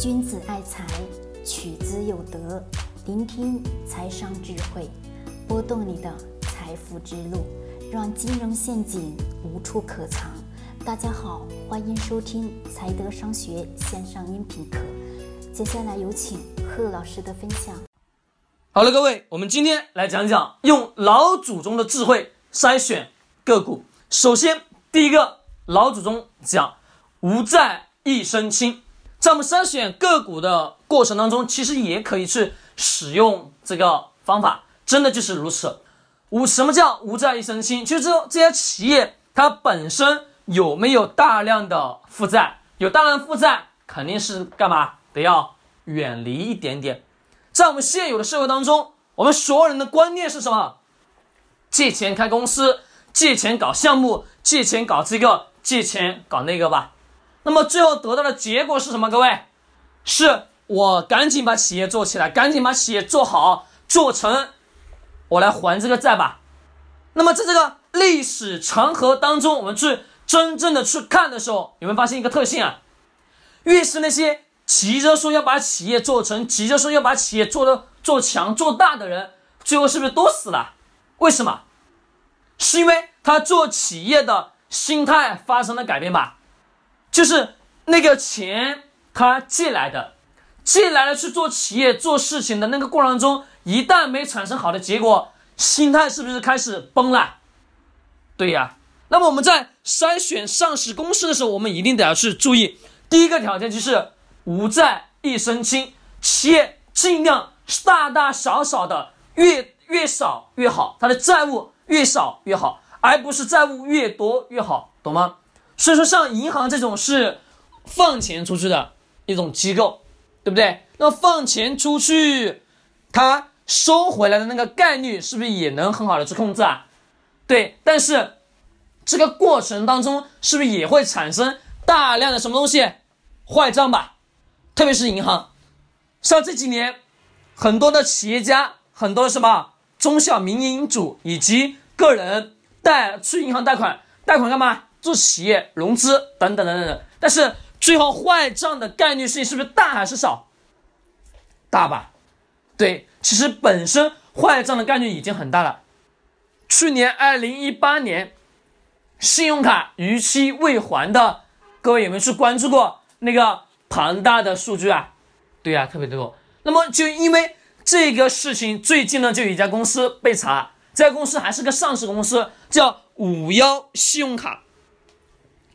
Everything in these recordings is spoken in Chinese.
君子爱财，取之有德。聆听财商智慧，拨动你的财富之路，让金融陷阱无处可藏。大家好，欢迎收听财德商学线上音频课。接下来有请贺老师的分享。好了，各位，我们今天来讲讲用老祖宗的智慧筛选个股。首先，第一个，老祖宗讲无债一身轻。在我们筛选个股的过程当中，其实也可以去使用这个方法，真的就是如此。无什么叫无债一身轻？就是这些企业它本身有没有大量的负债？有大量负债，肯定是干嘛？得要远离一点点。在我们现有的社会当中，我们所有人的观念是什么？借钱开公司，借钱搞项目，借钱搞这个，借钱搞那个吧。那么最后得到的结果是什么？各位，是我赶紧把企业做起来，赶紧把企业做好做成，我来还这个债吧。那么在这个历史长河当中，我们去真正的去看的时候，有没有发现一个特性啊？越是那些急着说要把企业做成，急着说要把企业做的做强做大的人，最后是不是都死了？为什么？是因为他做企业的心态发生了改变吧？就是那个钱他借来的，借来了去做企业做事情的那个过程中，一旦没产生好的结果，心态是不是开始崩了？对呀。那么我们在筛选上市公司的时候，我们一定得要去注意，第一个条件就是无债一身轻，企业尽量大大小小的越越少越好，它的债务越少越好，而不是债务越多越好，懂吗？所以说，像银行这种是放钱出去的一种机构，对不对？那放钱出去，它收回来的那个概率是不是也能很好的去控制啊？对，但是这个过程当中是不是也会产生大量的什么东西坏账吧？特别是银行，像这几年很多的企业家，很多什么中小民营主以及个人贷去银行贷款，贷款干嘛？做企业融资等等等等等，但是最后坏账的概率是是不是大还是少？大吧？对，其实本身坏账的概率已经很大了。去年二零一八年，信用卡逾期未还的，各位有没有去关注过那个庞大的数据啊？对呀，特别多。那么就因为这个事情，最近呢就有一家公司被查，这家公司还是个上市公司，叫五幺信用卡。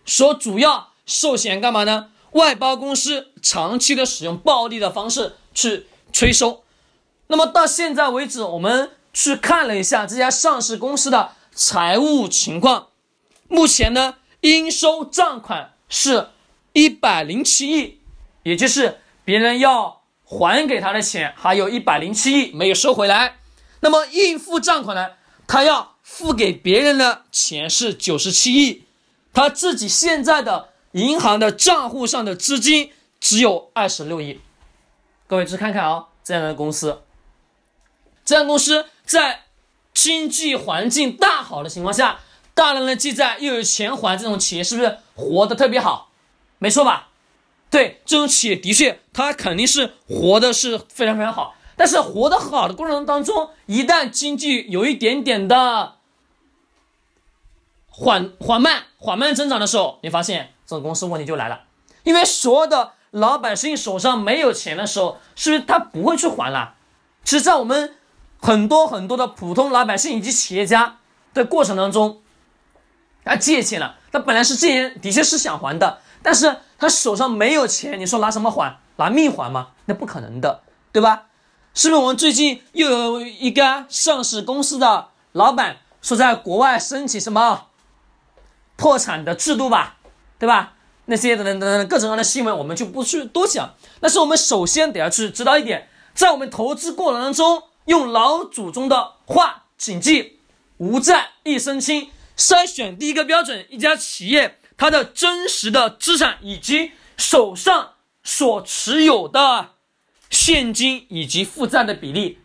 说主要寿险干嘛呢？外包公司长期的使用暴力的方式去催收。那么到现在为止，我们去看了一下这家上市公司的财务情况，目前呢应收账款是一百零七亿，也就是别人要还给他的钱还有一百零七亿没有收回来。那么应付账款呢，他要付给别人的钱是九十七亿。他自己现在的银行的账户上的资金只有二十六亿，各位去看看啊，这样的公司，这样公司在经济环境大好的情况下，大量的记债又有钱还，这种企业是不是活得特别好？没错吧？对，这种企业的确，它肯定是活的是非常非常好，但是活得好的过程当中，一旦经济有一点点的。缓缓慢缓慢增长的时候，你发现这种公司问题就来了，因为所有的老百姓手上没有钱的时候，是不是他不会去还了？其实，在我们很多很多的普通老百姓以及企业家的过程当中，他借钱了，他本来是借钱，的确是想还的，但是他手上没有钱，你说拿什么还？拿命还吗？那不可能的，对吧？是不是我们最近又有一个上市公司的老板说在国外申请什么？破产的制度吧，对吧？那些等等等等各种各样的新闻，我们就不去多讲。但是我们首先得要去知道一点，在我们投资过程当中，用老祖宗的话谨记：无债一身轻。筛选第一个标准，一家企业它的真实的资产以及手上所持有的现金以及负债的比例，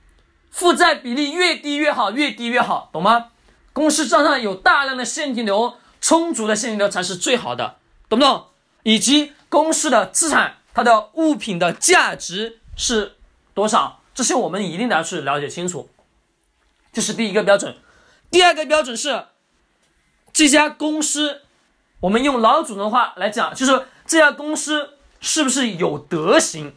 负债比例越低越好，越低越好，懂吗？公司账上有大量的现金流。充足的现金流才是最好的，懂不懂？以及公司的资产它的物品的价值是多少？这些我们一定得要去了解清楚。这是第一个标准。第二个标准是，这家公司，我们用老祖宗话来讲，就是这家公司是不是有德行？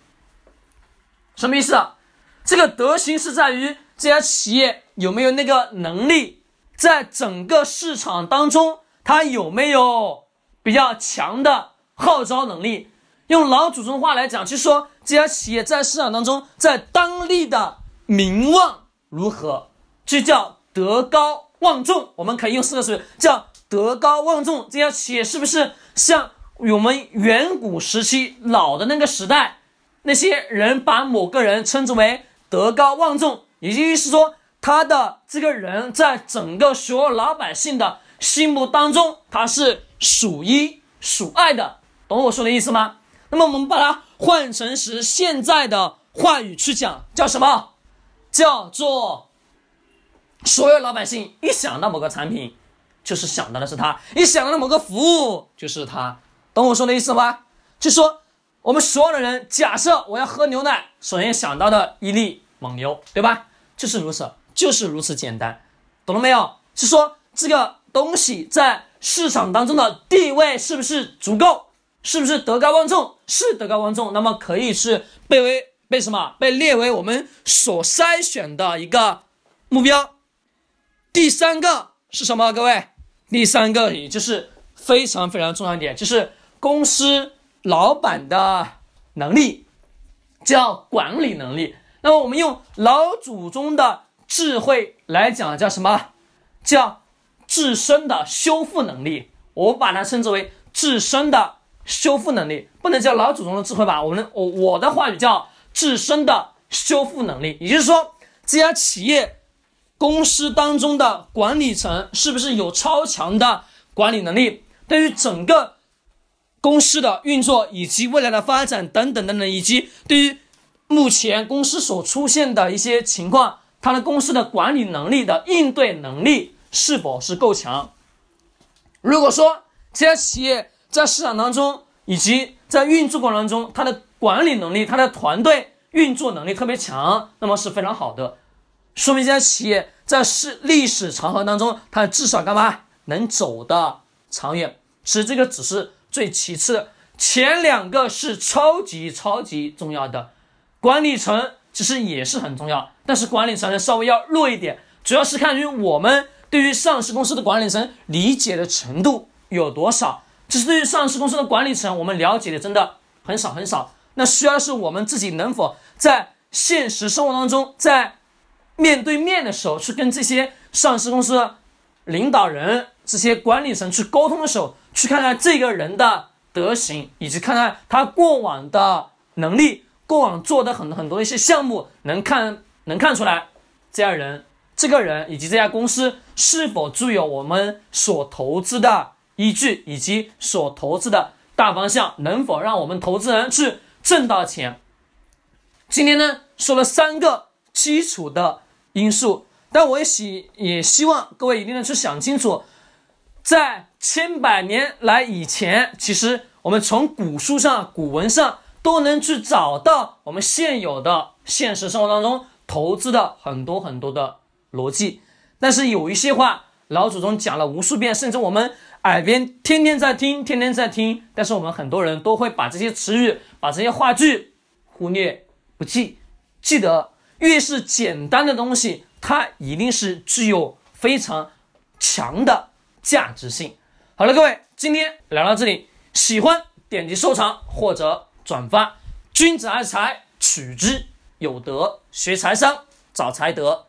什么意思啊？这个德行是在于这家企业有没有那个能力，在整个市场当中，它有没有比较强的号召能力？用老祖宗话来讲，就说这家企业在市场当中，在当地的名望如何，就叫德高望重。我们可以用四个词叫德高望重。这家企业是不是像我们远古时期老的那个时代，那些人把某个人称之为德高望重，也就是说，他的这个人在整个所有老百姓的心目当中，他是数一数二的。懂我说的意思吗？那么我们把它换成是现在的话语去讲，叫什么？叫做所有老百姓一想到某个产品，就是想到的是它；一想到了某个服务，就是它。懂我说的意思吗？就说我们所有的人，假设我要喝牛奶，首先想到的一粒蒙牛，对吧？就是如此，就是如此简单，懂了没有？是说这个东西在市场当中的地位是不是足够？是不是德高望重？是德高望重，那么可以是被为被什么？被列为我们所筛选的一个目标。第三个是什么？各位，第三个也就是非常非常重要一点，就是公司老板的能力，叫管理能力。那么我们用老祖宗的智慧来讲，叫什么？叫自身的修复能力。我把它称之为自身的。修复能力不能叫老祖宗的智慧吧？我们我我的话语叫自身的修复能力，也就是说，这家企业公司当中的管理层是不是有超强的管理能力？对于整个公司的运作以及未来的发展等等等等，以及对于目前公司所出现的一些情况，它的公司的管理能力的应对能力是否是够强？如果说这家企业，在市场当中，以及在运作过程当中，它的管理能力、它的团队运作能力特别强，那么是非常好的，说明这家企业在是历史长河当中，它至少干嘛能走的长远。其实这个只是最其次，前两个是超级超级重要的，管理层其实也是很重要，但是管理层稍微要弱一点，主要是看于我们对于上市公司的管理层理解的程度有多少。只是对于上市公司的管理层，我们了解的真的很少很少。那需要是我们自己能否在现实生活当中，在面对面的时候，去跟这些上市公司领导人、这些管理层去沟通的时候，去看看这个人的德行，以及看看他过往的能力，过往做的很很多一些项目，能看能看出来，这样人、这个人以及这家公司是否具有我们所投资的。依据以及所投资的大方向，能否让我们投资人去挣到钱？今天呢，说了三个基础的因素，但我也希也希望各位一定要去想清楚，在千百年来以前，其实我们从古书上、古文上都能去找到我们现有的现实生活当中投资的很多很多的逻辑，但是有一些话，老祖宗讲了无数遍，甚至我们。耳边天天在听，天天在听，但是我们很多人都会把这些词语、把这些话句忽略不计。记得，越是简单的东西，它一定是具有非常强的价值性。好了，各位，今天聊到这里，喜欢点击收藏或者转发。君子爱财，取之有德；学财商，找财德。